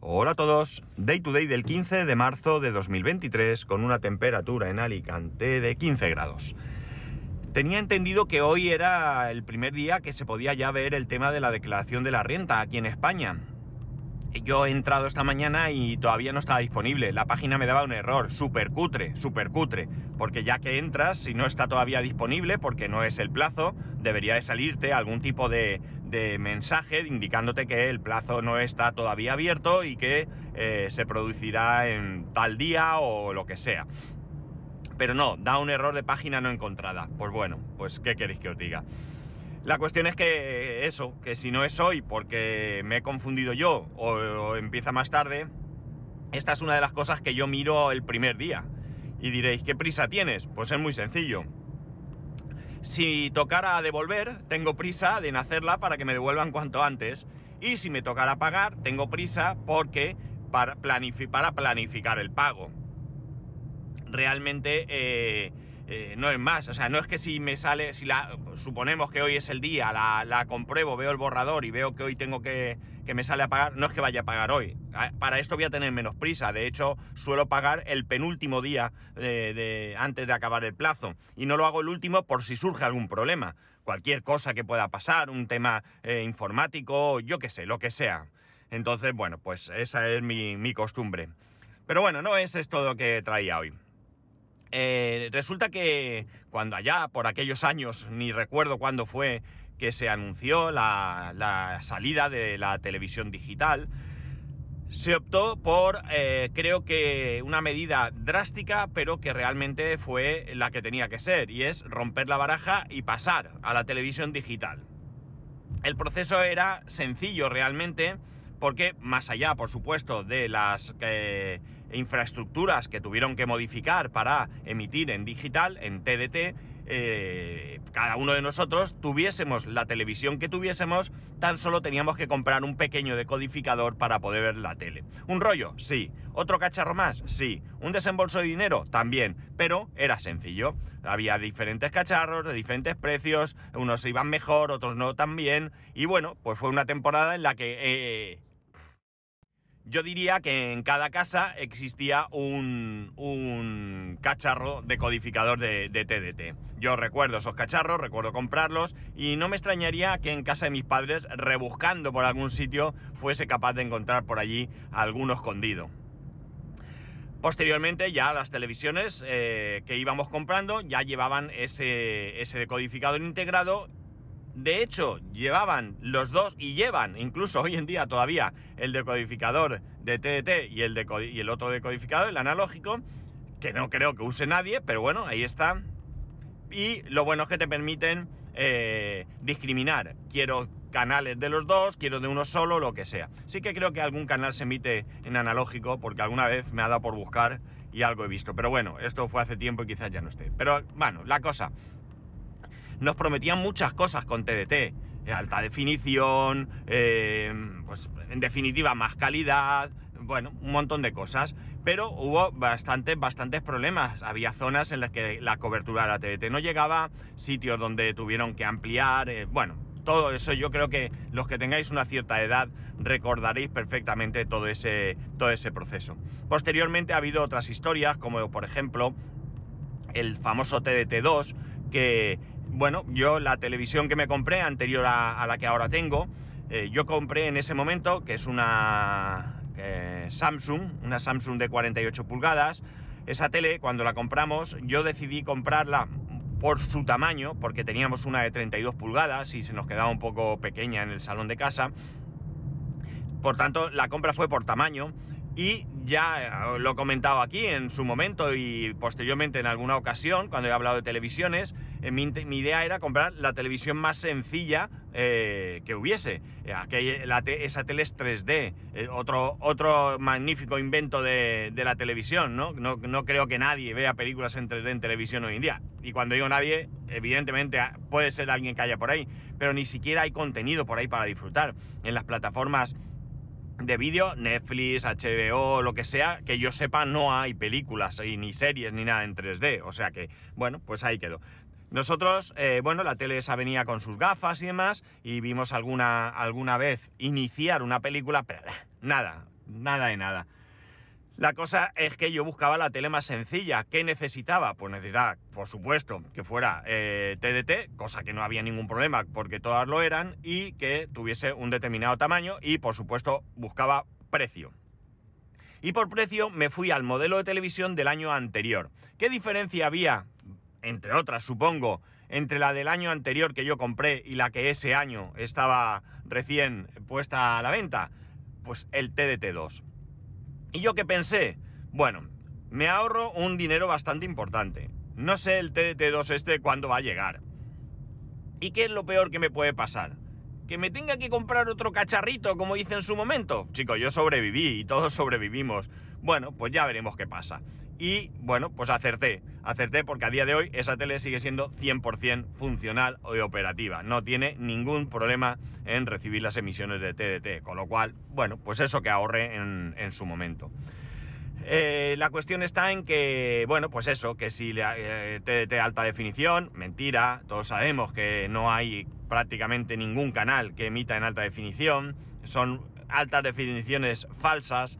Hola a todos, Day to Day del 15 de marzo de 2023 con una temperatura en Alicante de 15 grados. Tenía entendido que hoy era el primer día que se podía ya ver el tema de la declaración de la renta aquí en España. Yo he entrado esta mañana y todavía no estaba disponible. La página me daba un error, súper cutre, súper cutre. Porque ya que entras, si no está todavía disponible, porque no es el plazo, debería de salirte algún tipo de, de mensaje indicándote que el plazo no está todavía abierto y que eh, se producirá en tal día o lo que sea. Pero no, da un error de página no encontrada. Pues bueno, pues ¿qué queréis que os diga? La cuestión es que eso, que si no es hoy porque me he confundido yo o, empieza más tarde, esta es una de las cosas que yo miro el primer día. Y diréis, ¿qué prisa tienes? Pues es muy sencillo. Si tocara devolver, tengo prisa de hacerla para que me devuelvan cuanto antes. Y si me tocara pagar, tengo prisa porque para, planificar el pago. Realmente eh, eh, no es más, o sea, no es que si me sale, si la, suponemos que hoy es el día, la, compruebo, veo el borrador y veo que hoy tengo que, que me sale a pagar, no es que vaya a pagar hoy. Ah, para esto voy a tener menos prisa, de hecho suelo pagar el penúltimo día de, antes de acabar el plazo y no lo hago el último por si surge algún problema, cualquier cosa que pueda pasar, un tema eh, informático, yo qué sé, lo que sea. Entonces, bueno, pues esa es mi, costumbre. Pero bueno, no es esto lo que traía hoy. Eh, resulta que cuando allá, por aquellos años, ni recuerdo cuándo fue que se anunció la, salida de la televisión digital, se optó por, eh, creo que, una medida drástica, pero que realmente fue la que tenía que ser, y es romper la baraja y pasar a la televisión digital. El proceso era sencillo realmente, porque más allá, por supuesto, de las eh, infraestructuras que tuvieron que modificar para emitir en digital, en TDT, eh, cada uno de nosotros tuviésemos la televisión que tuviésemos, tan solo teníamos que comprar un pequeño decodificador para poder ver la tele. ¿Un rollo? Sí. ¿Otro cacharro más? Sí. ¿Un desembolso de dinero? También. Pero era sencillo. Había diferentes cacharros de diferentes precios, unos iban mejor, otros no tan bien. Y bueno, pues fue una temporada en la que eh, yo diría que en cada casa existía un, un cacharro de, de, TDT. Yo recuerdo esos cacharros, recuerdo comprarlos y no me extrañaría que en casa de mis padres, rebuscando por algún sitio, fuese capaz de encontrar por allí alguno escondido. Posteriormente ya las televisiones eh, que íbamos comprando ya llevaban ese, ese decodificador integrado de hecho, llevaban los dos y llevan incluso hoy en día todavía el decodificador de TDT y el, otro decodificador, el analógico, que no creo que use nadie, pero bueno, ahí está. Y lo bueno es que te permiten eh, discriminar. Quiero canales de los dos, quiero de uno solo, lo que sea. Sí que creo que algún canal se emite en analógico, porque alguna vez me ha dado por buscar y algo he visto. Pero bueno, esto fue hace tiempo y quizás ya no esté. Pero bueno, la cosa nos prometían muchas cosas con TDT. Eh, alta definición, eh, pues en definitiva más calidad, bueno, un montón de cosas. Pero hubo bastantes, bastantes problemas. Había zonas en las que la cobertura de la TDT no llegaba, sitios donde tuvieron que ampliar, eh, bueno, todo eso yo creo que los que tengáis una cierta edad recordaréis perfectamente todo ese, todo ese proceso. Posteriormente ha habido otras historias, como por ejemplo el famoso TDT2, que bueno, yo la televisión que me compré anterior a, la que ahora tengo, eh, yo compré en ese momento, que es una eh, Samsung, una Samsung de 48 pulgadas. Esa tele, cuando la compramos, yo decidí comprarla por su tamaño, porque teníamos una de 32 pulgadas y se nos quedaba un poco pequeña en el salón de casa. Por tanto, la compra fue por tamaño y ya lo he comentado aquí en su momento y posteriormente en alguna ocasión, cuando he hablado de televisiones, eh, mi, idea era comprar la televisión más sencilla eh, que hubiese. Eh, esa tele es 3D, otro, otro magnífico invento de, la televisión, ¿no? ¿no? ¿no? creo que nadie vea películas en 3D en televisión hoy en día. Y cuando digo nadie, evidentemente ah, puede ser alguien que haya por ahí, pero ni siquiera hay contenido por ahí para disfrutar. En las plataformas de vídeo, Netflix, HBO, lo que sea, que yo sepa no hay películas ni series ni nada en 3D. O sea que, bueno, pues ahí quedó. Nosotros, eh, bueno, la tele esa venía con sus gafas y demás, y vimos alguna, alguna vez iniciar una película, pero nada, nada de nada. La cosa es que yo buscaba la tele más sencilla. ¿Qué necesitaba? Pues necesitaba, por supuesto, que fuera TDT, eh, cosa que no había ningún problema porque todas lo eran, y que tuviese un determinado tamaño y, por supuesto, buscaba precio. Y por precio me fui al modelo de televisión del año anterior. ¿Qué diferencia había, entre otras supongo, entre la del año anterior que yo compré y la que ese año estaba recién puesta a la venta? Pues el TDT2. ¿Y yo qué pensé? Bueno, me ahorro un dinero bastante importante. No sé el TDT2 este cuándo va a llegar. ¿Y qué es lo peor que me puede pasar? ¿Que me tenga que comprar otro cacharrito como hice en su momento? Chicos, yo sobreviví y todos sobrevivimos. Bueno, pues ya veremos qué pasa. Y bueno, pues acerté. Acerté porque a día de hoy esa tele sigue siendo 100% funcional y operativa. No tiene ningún problema en recibir las emisiones de TDT. Con lo cual, bueno, pues eso que ahorré en, su momento. Eh, la cuestión está en que, bueno, pues eso, que si eh, TDT alta definición, mentira, todos sabemos que no hay prácticamente ningún canal que emita en alta definición, son altas definiciones falsas.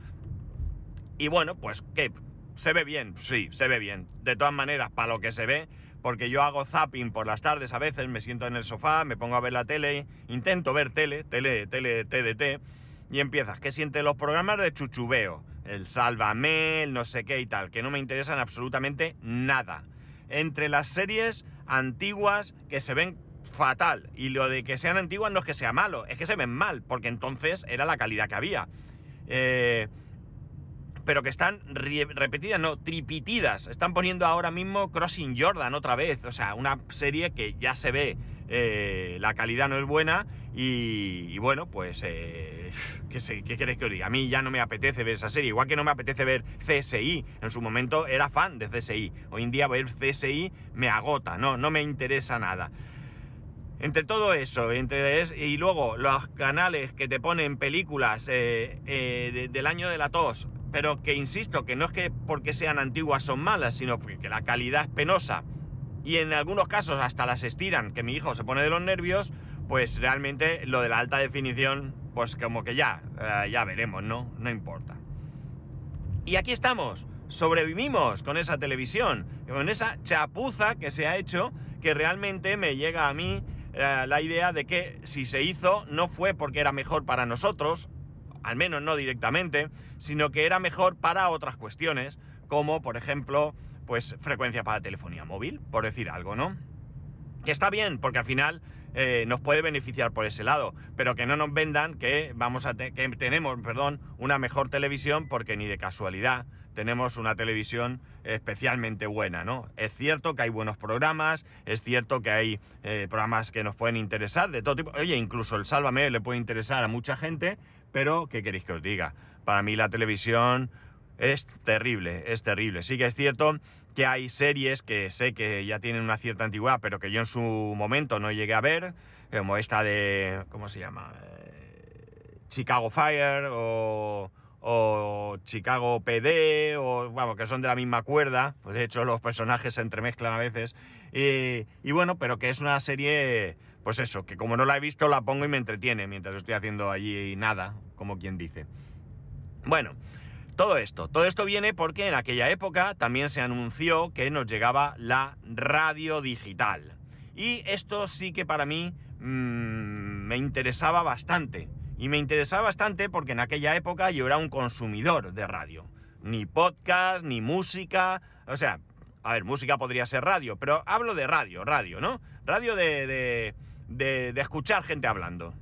Y bueno, pues que se ve bien, sí, se ve bien. De todas maneras, para lo que se ve, porque yo hago zapping por las tardes a veces, me siento en el sofá, me pongo a ver la tele, intento ver tele, tele, tele, TDT, y empiezas, que siente los programas de chuchubeo, el sálvame, el no sé qué y tal, que no me interesan absolutamente nada. Entre las series antiguas que se ven fatal. Y lo de que sean antiguas no es que sea malo, es que se ven mal, porque entonces era la calidad que había. Eh, pero que están repetidas, no, tripitidas. Están poniendo ahora mismo Crossing Jordan otra vez. O sea, una serie que ya se ve, eh, la calidad no es buena. Y, bueno, pues, eh, ¿qué, ¿qué queréis que os diga? A mí ya no me apetece ver esa serie. Igual que no me apetece ver CSI. En su momento era fan de CSI. Hoy en día ver CSI me agota, no, no me interesa nada. Entre todo eso, entre y luego los canales que te ponen películas eh, del año de la tos, pero que insisto, que no es que porque sean antiguas son malas, sino porque la calidad es penosa y en algunos casos hasta las estiran, que mi hijo se pone de los nervios, pues realmente lo de la alta definición, pues como que ya, eh, ya veremos, ¿no? No importa. Y aquí estamos, sobrevivimos con esa televisión, con esa chapuza que se ha hecho, que realmente me llega a mí eh, la idea de que si se hizo no fue porque era mejor para nosotros, al menos no directamente, sino que era mejor para otras cuestiones, como por ejemplo, pues frecuencia para telefonía móvil, por decir algo, ¿no? Que está bien, porque al final eh, nos puede beneficiar por ese lado, pero que no nos vendan que vamos a que tenemos, perdón, una mejor televisión porque ni de casualidad tenemos una televisión especialmente buena, ¿no? Es cierto que hay buenos programas, es cierto que hay eh, programas que nos pueden interesar de todo tipo. Oye, incluso el Sálvame le puede interesar a mucha gente, pero ¿qué queréis que os diga? Para mí la televisión es terrible, es terrible. Sí que es cierto que hay series que sé que ya tienen una cierta antigüedad, pero que yo en su momento no llegué a ver, como esta de, ¿cómo se llama? Eh, Chicago Fire o o Chicago PD, o vamos, que son de la misma cuerda, pues de hecho los personajes se entremezclan a veces, y, bueno, pero que es una serie, pues eso, que como no la he visto la pongo y me entretiene mientras estoy haciendo allí nada, como quien dice. Bueno, todo esto, todo esto viene porque en aquella época también se anunció que nos llegaba la radio digital. Y esto sí que para mí mm, me interesaba bastante y me interesaba bastante porque en aquella época yo era un consumidor de radio. Ni podcast, ni música. O sea, a ver, música podría ser radio, pero hablo de radio, radio, ¿no? Radio de, de, de, escuchar gente hablando.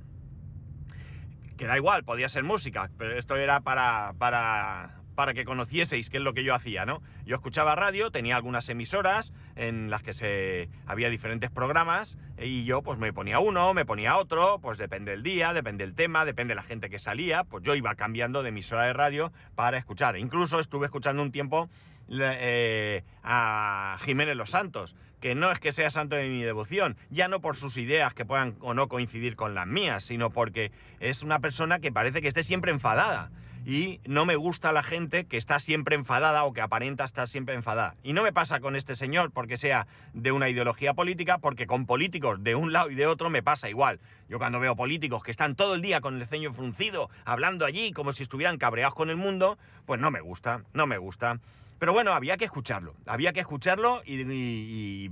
Que da igual, podía ser música, pero esto era para, para, para que conocieseis qué es lo que yo hacía, ¿no? Yo escuchaba radio, tenía algunas emisoras en las que se había diferentes programas y yo pues me ponía uno, me ponía otro, pues depende del día, depende del tema, depende de la gente que salía, pues yo iba cambiando de emisora de radio para escuchar. Incluso estuve escuchando un tiempo eh, a Jiménez Los Santos, que no es que sea santo de mi devoción, ya no por sus ideas que puedan o no coincidir con las mías, sino porque es una persona que parece que esté siempre enfadada y no me gusta la gente que está siempre enfadada o que aparenta estar siempre enfadada. Y no me pasa con este señor porque sea de una ideología política, porque con políticos de un lado y de otro me pasa igual. Yo cuando veo políticos que están todo el día con el ceño fruncido, hablando allí como si estuvieran cabreados con el mundo, pues no me gusta, no me gusta. Pero bueno, había que escucharlo, había que escucharlo y,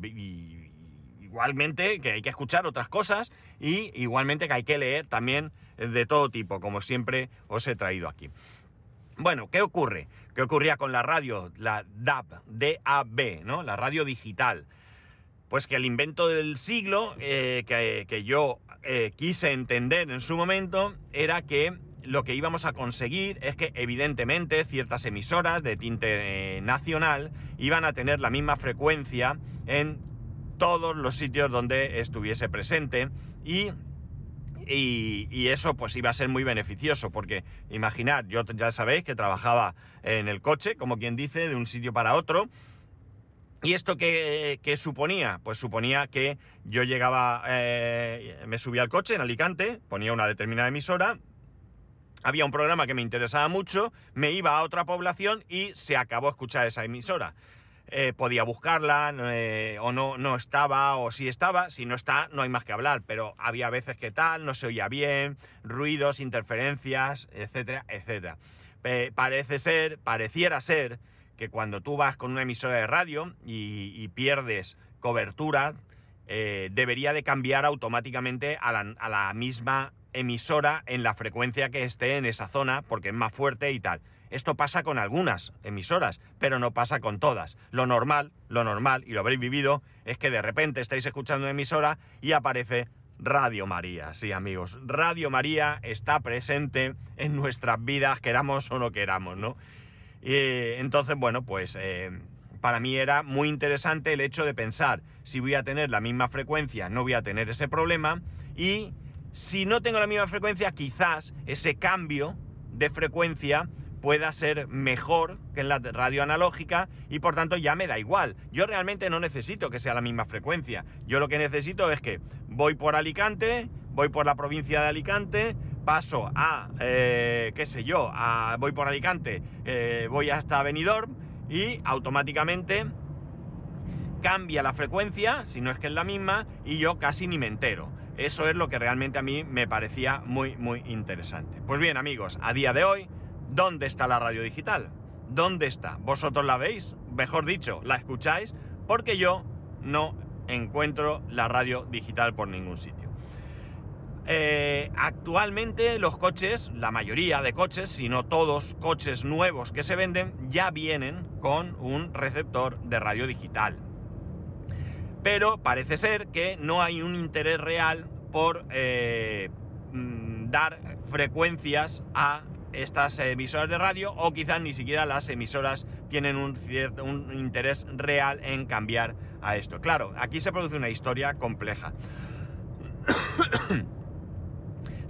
igualmente que hay que escuchar otras cosas y igualmente que hay que leer también de todo tipo, como siempre os he traído aquí. Bueno, ¿qué ocurre? ¿Qué ocurría con la radio, la DAB, DAB, ¿no? La radio digital. Pues que el invento del siglo eh, que, yo eh, quise entender en su momento era que lo que íbamos a conseguir es que evidentemente ciertas emisoras de tinte eh, nacional iban a tener la misma frecuencia en todos los sitios donde estuviese presente y y, eso pues iba a ser muy beneficioso, porque imaginar, yo ya sabéis que trabajaba en el coche, como quien dice, de un sitio para otro. ¿Y esto qué, suponía? Pues suponía que yo llegaba, eh, me subía al coche en Alicante, ponía una determinada emisora, había un programa que me interesaba mucho, me iba a otra población y se acabó escuchar esa emisora. Eh, podía buscarla, eh, o no, no estaba, o si estaba, si no está, no hay más que hablar, pero había veces que tal, no se oía bien, ruidos, interferencias, etcétera, etcétera. parece ser, pareciera ser, que cuando tú vas con una emisora de radio y, pierdes cobertura, eh, debería de cambiar automáticamente a la, misma emisora en la frecuencia que esté en esa zona, porque es más fuerte y tal. Esto pasa con algunas emisoras, pero no pasa con todas. Lo normal, lo normal, y lo habréis vivido, es que de repente estáis escuchando una emisora y aparece Radio María. Sí, amigos, Radio María está presente en nuestras vidas, queramos o no queramos, ¿no? Y, entonces, bueno, pues eh, para mí era muy interesante el hecho de pensar, si voy a tener la misma frecuencia, no voy a tener ese problema, y si no tengo la misma frecuencia, quizás ese cambio de frecuencia pueda ser mejor que en la radio analógica y por tanto ya me da igual. Yo realmente no necesito que sea la misma frecuencia. Yo lo que necesito es que voy por Alicante, voy por la provincia de Alicante, paso a, eh, qué sé yo, a, voy por Alicante, eh, voy hasta Benidorm y automáticamente cambia la frecuencia, si no es que es la misma, y yo casi ni me entero. Eso es lo que realmente a mí me parecía muy, muy interesante. Pues bien, amigos, a día de hoy ¿Dónde está la radio digital? ¿Dónde está? ¿Vosotros la veis? Mejor dicho, ¿la escucháis? Porque yo no encuentro la radio digital por ningún sitio. Eh, actualmente los coches, la mayoría de coches, si no todos, coches nuevos que se venden, ya vienen con un receptor de radio digital. Pero parece ser que no hay un interés real por eh, mm, dar frecuencias a estas emisoras de radio o quizás ni siquiera las emisoras tienen un, interés real en cambiar a esto. Claro, aquí se produce una historia compleja.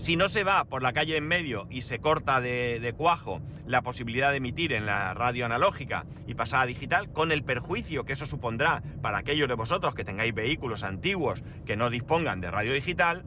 si no se va por la calle en medio y se corta de, cuajo la posibilidad de emitir en la radio analógica y pasar a digital, con el perjuicio que eso supondrá para aquellos de vosotros que tengáis vehículos antiguos que no dispongan de radio digital,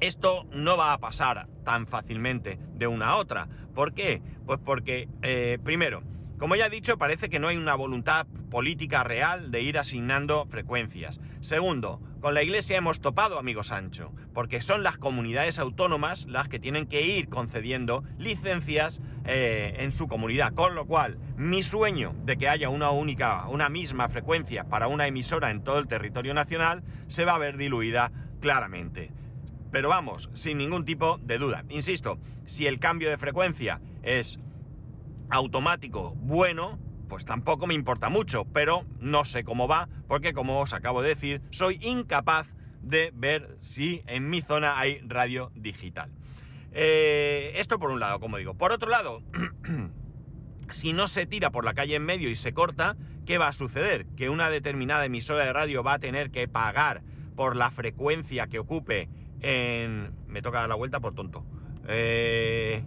esto no va a pasar tan fácilmente de una a otra. ¿Por qué? Pues porque, eh, primero, como ya he dicho, parece que no hay una voluntad política real de ir asignando frecuencias. Segundo, con la Iglesia hemos topado, amigo Sancho, porque son las comunidades autónomas las que tienen que ir concediendo licencias eh, en su comunidad. Con lo cual, mi sueño de que haya una única, una misma frecuencia para una emisora en todo el territorio nacional se va a ver diluida claramente. Pero vamos, sin ningún tipo de duda. Insisto, si el cambio de frecuencia es automático, bueno, pues tampoco me importa mucho, pero no sé cómo va, porque como os acabo de decir, soy incapaz de ver si en mi zona hay radio digital. Eh, esto por un lado, como digo. Por otro lado, si no se tira por la calle en medio y se corta, ¿qué va a suceder? Que una determinada emisora de radio va a tener que pagar por la frecuencia que ocupe me toca dar la vuelta por tonto. Eh,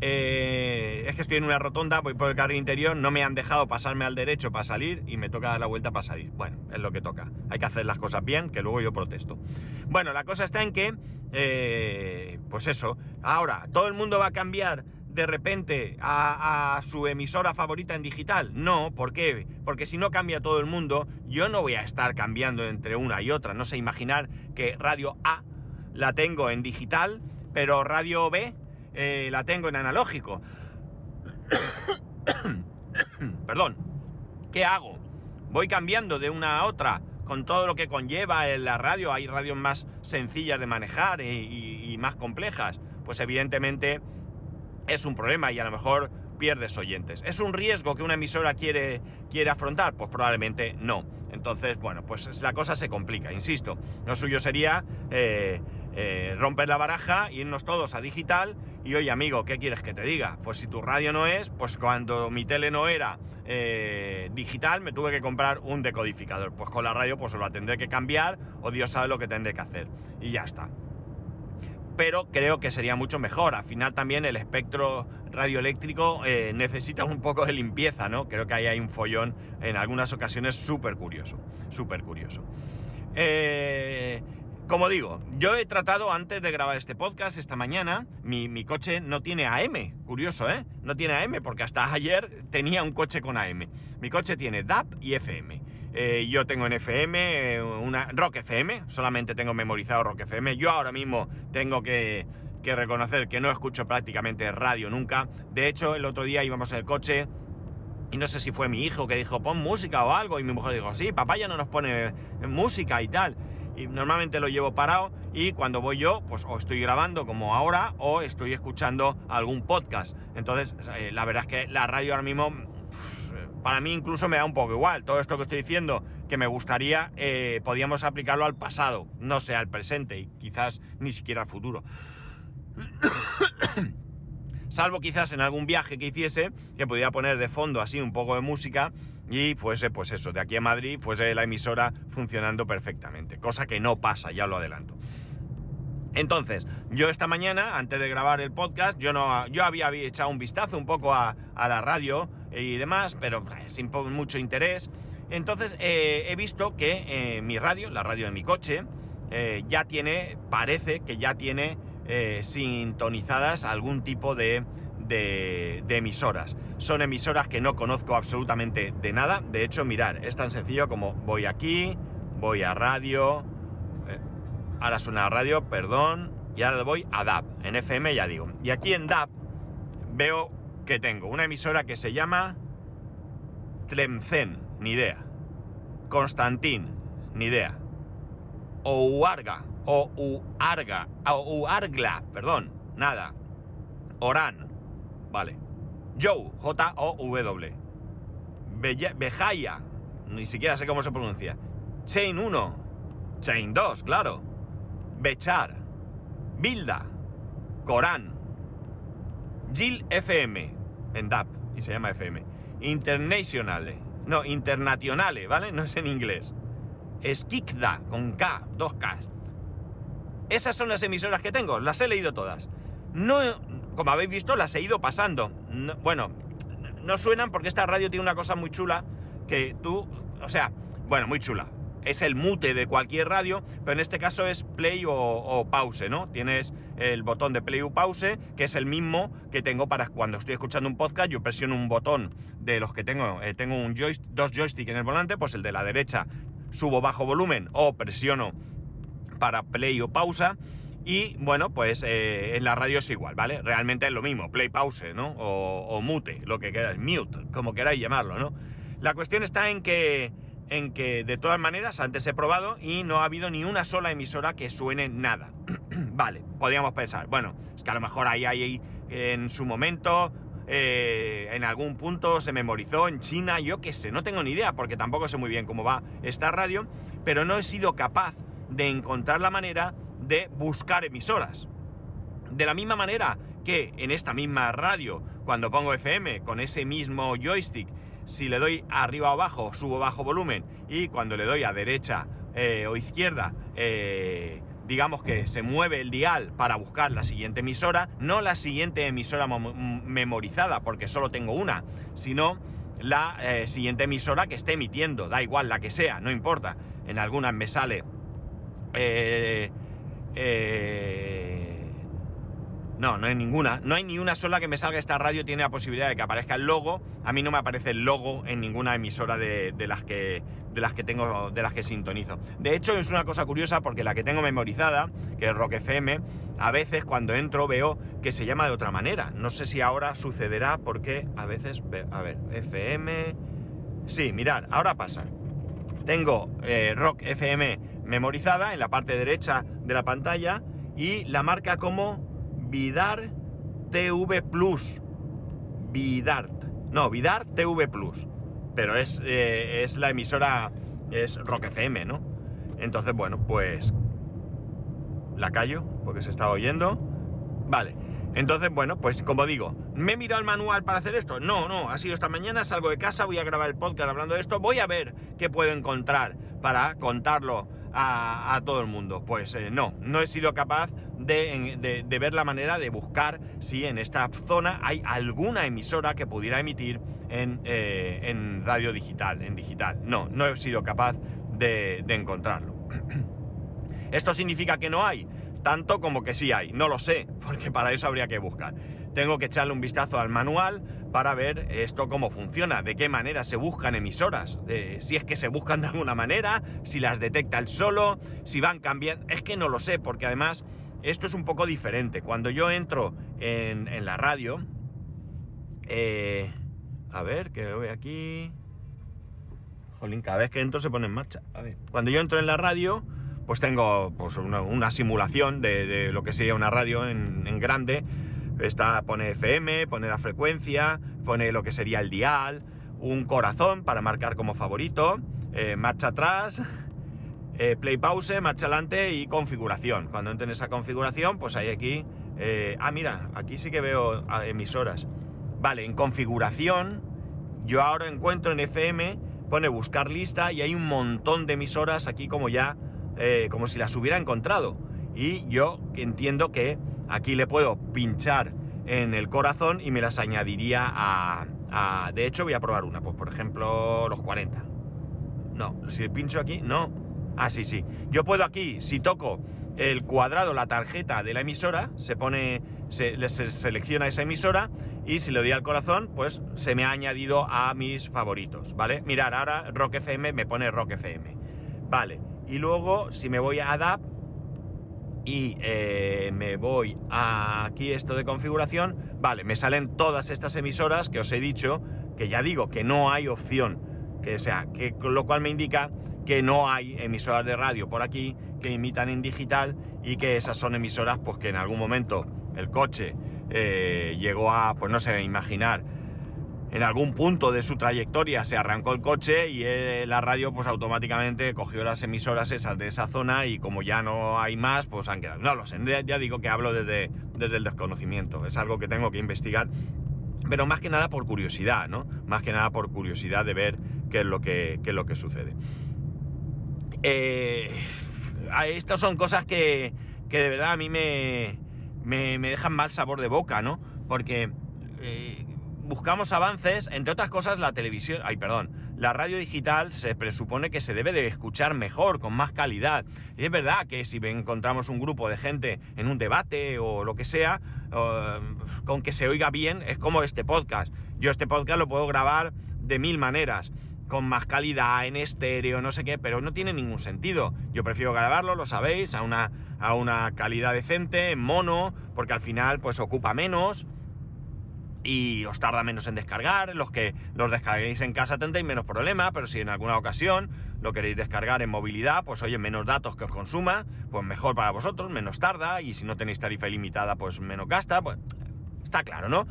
eh, es que estoy en una rotonda, voy por el carril interior, no me han dejado pasarme al derecho para salir y me toca dar la vuelta para salir. Bueno, es lo que toca. Hay que hacer las cosas bien, que luego yo protesto. Bueno, la cosa está en que, eh, pues eso, ahora todo el mundo va a cambiar de repente a, su emisora favorita en digital? No, ¿por qué? Porque si no cambia todo el mundo, yo no voy a estar cambiando entre una y otra. No sé imaginar que Radio A la tengo en digital, pero Radio B eh, la tengo en analógico. Perdón. ¿Qué hago? Voy cambiando de una a otra con todo lo que conlleva en la radio. Hay radios más sencillas de manejar y, y más complejas. Pues evidentemente es un problema y a lo mejor pierdes oyentes. ¿Es un riesgo que una emisora quiere, quiere afrontar? Pues probablemente no. Entonces, bueno, pues la cosa se complica, insisto. Lo suyo sería eh, eh, romper la baraja, irnos todos a digital y oye amigo, ¿qué quieres que te diga? Pues si tu radio no es, pues cuando mi tele no era eh, digital me tuve que comprar un decodificador. Pues con la radio pues lo tendré que cambiar o Dios sabe lo que tendré que hacer. Y ya está pero creo que sería mucho mejor. Al final también el espectro radioeléctrico eh, necesita un poco de limpieza, ¿no? Creo que ahí hay un follón en algunas ocasiones súper curioso, súper curioso. Eh, como digo, yo he tratado antes de grabar este podcast esta mañana, mi, coche no tiene AM, curioso, ¿eh? No tiene AM porque hasta ayer tenía un coche con AM. Mi coche tiene DAP y FM. Eh, yo tengo en FM, eh, una Rock FM, solamente tengo memorizado Rock FM. Yo ahora mismo tengo que, reconocer que no escucho prácticamente radio nunca. De hecho, el otro día íbamos en el coche y no sé si fue mi hijo que dijo, pon música o algo. Y mi mujer dijo, sí, papá ya no nos pone música y tal. Y normalmente lo llevo parado y cuando voy yo, pues o estoy grabando como ahora o estoy escuchando algún podcast. Entonces, eh, la verdad es que la radio ahora mismo para mí incluso me da un poco igual. Todo esto que estoy diciendo, que me gustaría, eh, podíamos aplicarlo al pasado, no sea al presente y quizás ni siquiera al futuro. Salvo quizás en algún viaje que hiciese, que pudiera poner de fondo así un poco de música y fuese, pues eso, de aquí a Madrid, fuese la emisora funcionando perfectamente. Cosa que no pasa, ya lo adelanto. Entonces, yo esta mañana, antes de grabar el podcast, yo, no, yo había, echado un vistazo un poco a, la radio y demás, pero sin mucho interés. Entonces, eh, he visto que eh, mi radio, la radio de mi coche, eh, ya tiene, parece que ya tiene sintonizadas algún tipo de, de, emisoras. Son emisoras que no conozco absolutamente de nada. De hecho, mirar, es tan sencillo como voy aquí, voy a radio, ahora suena la radio, perdón, y ahora voy a DAP, en FM ya digo. Y aquí en DAP veo que tengo una emisora que se llama Tlemcen, ni idea. Constantín, ni idea. Ouarga, o Uarga, o Uargla, perdón, nada. Orán, vale. Joe, J-O-W. Bejaya, ni siquiera sé cómo se pronuncia. Chain 1, Chain 2, claro. Bechar, Bilda, Corán, Gil FM, en DAP, y se llama FM, Internationale, no, Internationale, ¿vale? No es en inglés. Skikda, con K, dos K. Esas son las emisoras que tengo, las he leído todas. No, como habéis visto, las he ido pasando. bueno, no suenan porque esta radio tiene una cosa muy chula que tú, o sea, bueno, muy chula es el mute de cualquier radio, pero en este caso es play o, pause, ¿no? Tienes el botón de play o pause, que es el mismo que tengo para cuando estoy escuchando un podcast, yo presiono un botón de los que tengo, eh, tengo un dos joysticks en el volante, pues el de la derecha subo bajo volumen o presiono para play o pausa. Y bueno, pues eh, en la radio es igual, ¿vale? Realmente es lo mismo, play pause, ¿no? O, o mute, lo que queráis, mute, como queráis llamarlo, ¿no? La cuestión está en que en que de todas maneras antes he probado y no ha habido ni una sola emisora que suene nada. vale, podríamos pensar, bueno, es que a lo mejor ahí hay en su momento, eh, en algún punto se memorizó en China, yo qué sé, no tengo ni idea porque tampoco sé muy bien cómo va esta radio, pero no he sido capaz de encontrar la manera de buscar emisoras. De la misma manera que en esta misma radio, cuando pongo FM con ese mismo joystick, si le doy arriba o abajo, subo bajo volumen y cuando le doy a derecha eh, o izquierda, eh, digamos que se mueve el dial para buscar la siguiente emisora, no la siguiente emisora memorizada, porque solo tengo una, sino la eh, siguiente emisora que esté emitiendo, da igual la que sea, no importa. En algunas me sale No, no hay ninguna. No hay ni una sola que me salga esta radio, tiene la posibilidad de que aparezca el logo. A mí no me aparece el logo en ninguna emisora de, las, que, de las que tengo, de las que sintonizo. De hecho, es una cosa curiosa porque la que tengo memorizada, que es Rock FM, a veces cuando entro veo que se llama de otra manera. No sé si ahora sucederá porque a veces... A ver, FM... Sí, mirad, ahora pasa. Tengo eh, Rock FM memorizada en la parte derecha de la pantalla y la marca como Vidar TV Plus. Vidart. No, Vidar TV Plus. Pero es, eh, es la emisora, es Rock FM, ¿no? Entonces, bueno, pues la callo porque se está oyendo. Vale. Entonces, bueno, pues como digo, ¿me he mirado el manual para hacer esto? No, no, ha sido esta mañana, salgo de casa, voy a grabar el podcast hablando de esto, voy a ver qué puedo encontrar para contarlo a, todo el mundo. Pues eh, no, no he sido capaz de, ver la manera de buscar si en esta zona hay alguna emisora que pudiera emitir en, eh, en radio digital, en digital. No, no he sido capaz de, de encontrarlo. ¿Esto significa que no hay? Tanto como que sí hay, no lo sé, porque para eso habría que buscar. Tengo que echarle un vistazo al manual para ver esto cómo funciona, de qué manera se buscan emisoras, si es que se buscan de alguna manera, si las detecta el solo, si van cambiando. Es que no lo sé, porque además esto es un poco diferente. Cuando yo entro en, la radio, eh, a ver, que veo aquí. Jolín, cada vez que entro se pone en marcha. A ver, cuando yo entro en la radio, pues tengo pues, una, simulación de, lo que sería una radio en, grande. Está, pone FM, pone la frecuencia, pone lo que sería el dial, un corazón para marcar como favorito, eh, marcha atrás, eh, play pause, marcha adelante y configuración. Cuando entro en esa configuración, pues hay aquí... Eh, ah, mira, aquí sí que veo ah, emisoras. Vale, en configuración, yo ahora encuentro en FM, pone buscar lista y hay un montón de emisoras aquí como ya como si las hubiera encontrado. Y yo entiendo que aquí le puedo pinchar en el corazón y me las añadiría a, De hecho, voy a probar una, pues por ejemplo, los 40. No, si pincho aquí, no. Ah, sí, sí. Yo puedo aquí, si toco el cuadrado, la tarjeta de la emisora, se pone, se, se, selecciona esa emisora y si le doy al corazón, pues se me ha añadido a mis favoritos, ¿vale? Mirar, ahora Rock FM me pone Rock FM. Vale, y luego, si me voy a ADAP y eh, me voy a aquí esto de configuración, vale, me salen todas estas emisoras que os he dicho, que ya digo que no hay opción, que sea, que lo cual me indica que no hay emisoras de radio por aquí que imitan en digital y que esas son emisoras pues que en algún momento el coche eh, llegó a, pues no sé, imaginar en algún punto de su trayectoria se arrancó el coche y eh, la radio pues automáticamente cogió las emisoras esas de esa zona y como ya no hay más pues han quedado. No lo sé, ya digo que hablo desde, desde el desconocimiento, es algo que tengo que investigar, pero más que nada por curiosidad, ¿no? Más que nada por curiosidad de ver qué es lo que, es lo que sucede. Eh, estas son cosas que, que, de verdad a mí me, me, dejan mal sabor de boca, ¿no? Porque... Eh, buscamos avances, entre otras cosas la televisión, ay perdón, la radio digital se presupone que se debe de escuchar mejor, con más calidad. Y es verdad que si encontramos un grupo de gente en un debate o lo que sea, con que se oiga bien, es como este podcast. Yo este podcast lo puedo grabar de mil maneras con más calidad, en estéreo, no sé qué, pero no tiene ningún sentido. Yo prefiero grabarlo, lo sabéis, a una, a una calidad decente, en mono, porque al final pues ocupa menos y os tarda menos en descargar. Los que los descarguéis en casa tendréis menos problema, pero si en alguna ocasión lo queréis descargar en movilidad, pues oye, menos datos que os consuma, pues mejor para vosotros, menos tarda, y si no tenéis tarifa ilimitada, pues menos gasta, pues está claro, ¿no?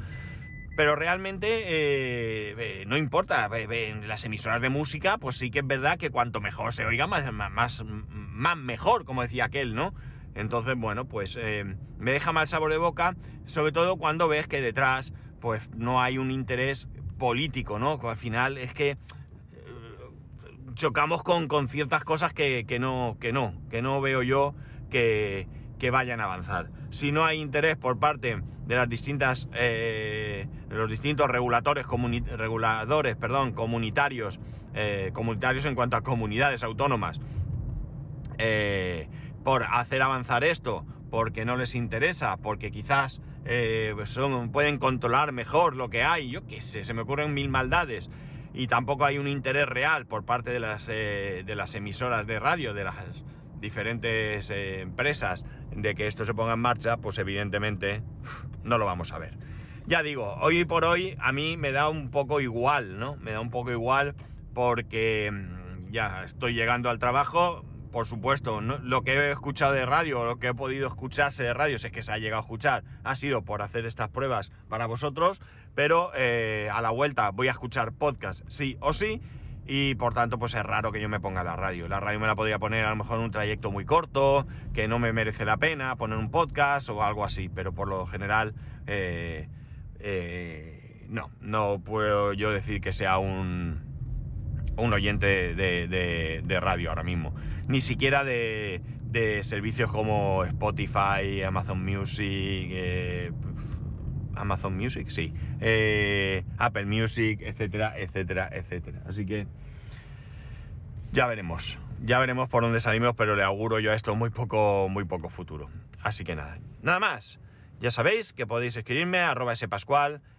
Pero realmente eh, eh, no importa, en las emisoras de música, pues sí que es verdad que cuanto mejor se oiga, más, más, más mejor, como decía aquel, ¿no? Entonces, bueno, pues eh, me deja mal sabor de boca, sobre todo cuando ves que detrás pues no hay un interés político, ¿no? Al final es que eh, chocamos con, ciertas cosas que, no, que no, que no veo yo que, vayan a avanzar. Si no hay interés por parte de las distintas, eh, los distintos reguladores, reguladores perdón, comunitarios, eh, comunitarios en cuanto a comunidades autónomas, por hacer avanzar esto, porque no les interesa, porque quizás eh, pues son, pueden controlar mejor lo que hay, yo qué sé, se me ocurren mil maldades. Y tampoco hay un interés real por parte de las, eh, de las emisoras de radio, de las diferentes eh, empresas, de que esto se ponga en marcha, pues evidentemente no lo vamos a ver. Ya digo, hoy por hoy a mí me da un poco igual, ¿no? Me da un poco igual porque mm, ya estoy llegando al trabajo, por supuesto, lo que he escuchado de radio, lo que he podido escucharse de radio, es que se ha llegado a escuchar, ha sido por hacer estas pruebas para vosotros, pero eh, a la vuelta voy a escuchar podcast sí o sí, y por tanto pues es raro que yo me ponga la radio. La radio me la podría poner a lo mejor en un trayecto muy corto, que no me merece la pena poner un podcast o algo así, pero por lo general eh, eh, no, no puedo yo decir que sea un, un oyente de radio ahora mismo ni siquiera de, servicios como Spotify, Amazon Music, eh, Amazon Music, sí, eh, Apple Music, etcétera, etcétera, etcétera. Así que ya veremos, ya veremos por dónde salimos, pero le auguro yo a esto muy poco, muy poco futuro. Así que nada, nada más. Ya sabéis que podéis escribirme a arroba spascual,